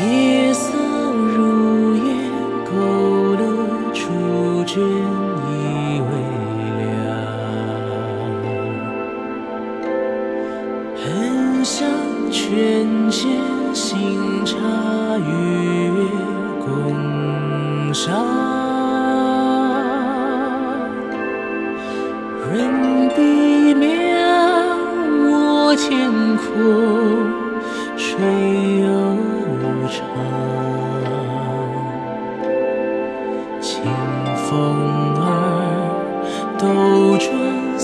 夜色如烟，勾勒出枕已微凉。焚香泉间，醒茶与月共赏。润笔面我天空，谁？风儿兜转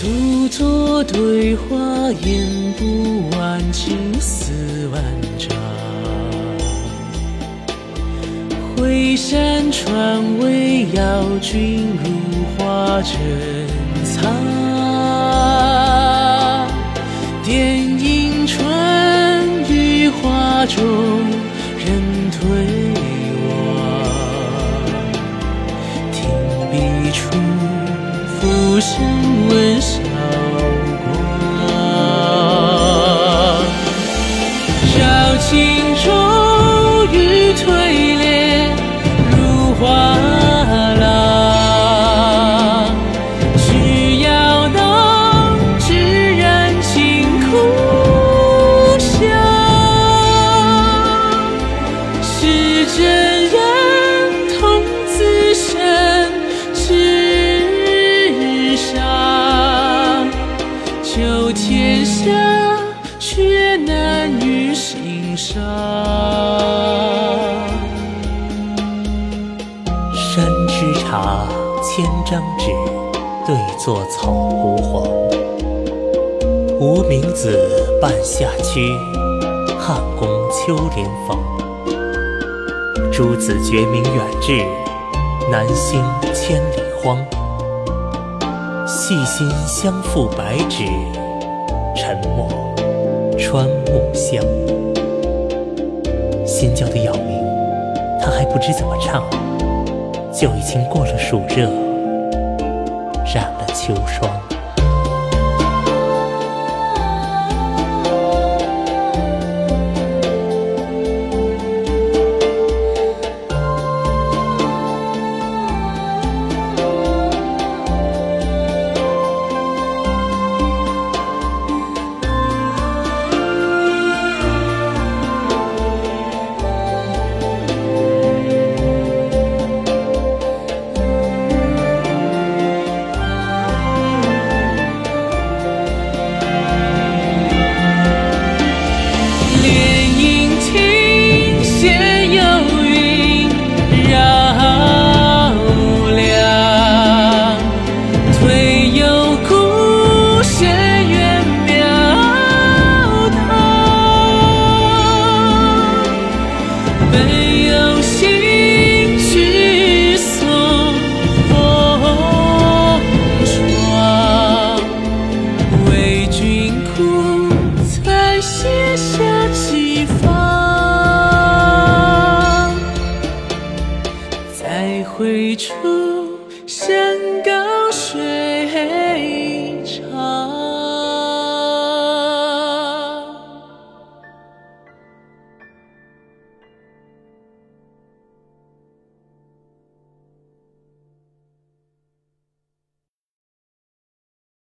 独坐对花，言不完，情丝万丈。回山川未邀君入画珍藏。点映春雨花中人退望，听笔处浮生问茶，千张纸，对坐草枯黄。无名子半夏区，汉宫秋莲房。诸子绝名远至，南星千里荒。细心相付白纸，沉默穿木香。新教的扰民，他还不知怎么唱。就已经过了暑热，染了秋霜。天 true.